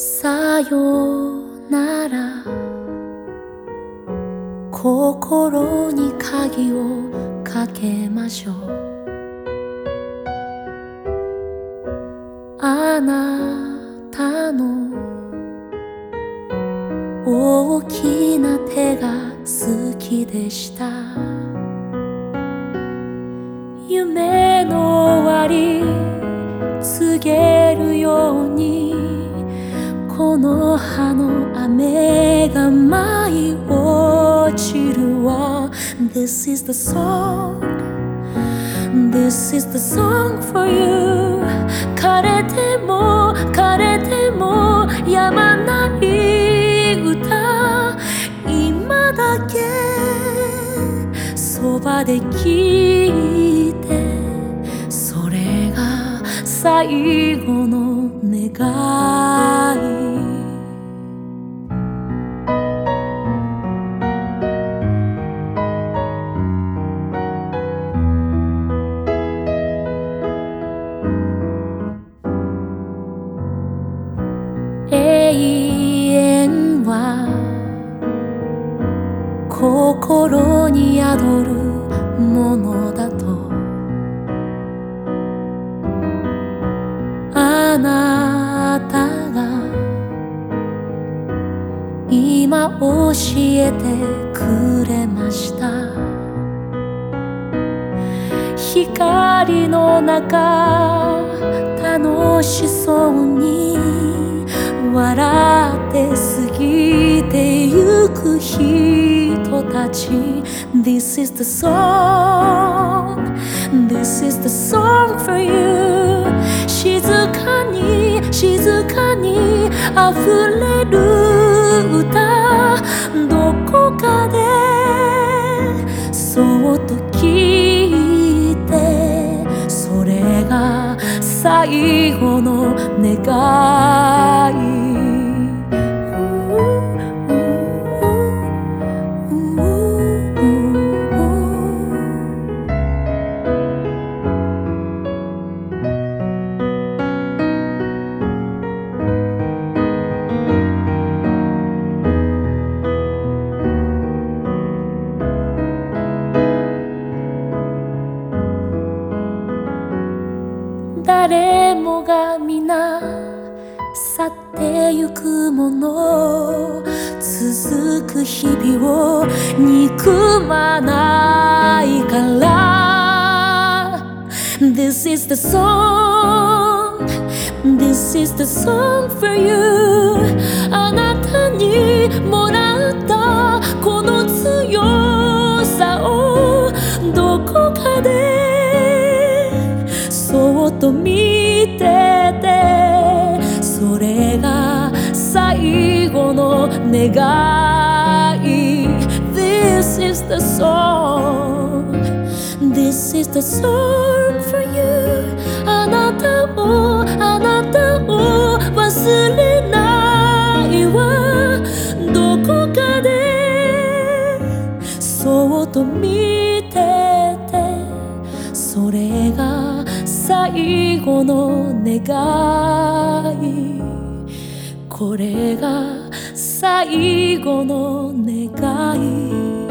さよなら。心に鍵をかけましょう。あなたの大きな手が好きでした。夢の終わり告げるように。この葉の雨が舞い落ちるわ。This is the song. This is the song for you. 枯れても枯れてもやまない歌。今だけそばで聞いてそれが最後の願い。心に宿るものだと。あなたが今教えてくれました。光の中楽しそうに笑って過ぎてゆく人 This is the song This is the song for you 静かに静かに溢れる歌どこかでそっと聞いてそれが最後の願い誰もが皆去ってゆくもの続く日々を憎まないから This is the song This is the song for you あなたにも願い。This is the song. This is the song for you. あなたをあなたを忘れないわ。どこかでそっと見ててそれが最後の願い。これが最後の願い。